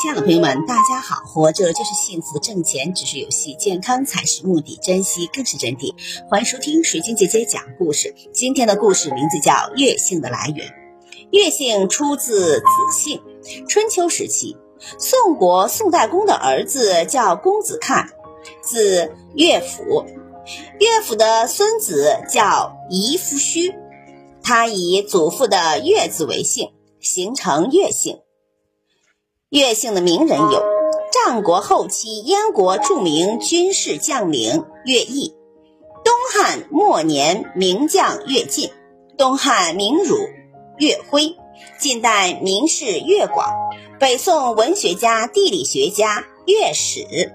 亲爱的朋友们，大家好！活着就是幸福，挣钱只是游戏，健康才是目的，珍惜更是真谛。欢迎收听水晶姐姐讲故事。今天的故事名字叫《月姓的来源》。月姓出自子姓，春秋时期，宋国宋代公的儿子叫公子看，字乐府。乐府的孙子叫夷夫须，他以祖父的乐字为姓，形成乐姓。乐姓的名人有战国后期燕国著名军事将领乐毅，东汉末年名将乐进，东汉名儒乐辉，近代名士乐广，北宋文学家、地理学家乐史。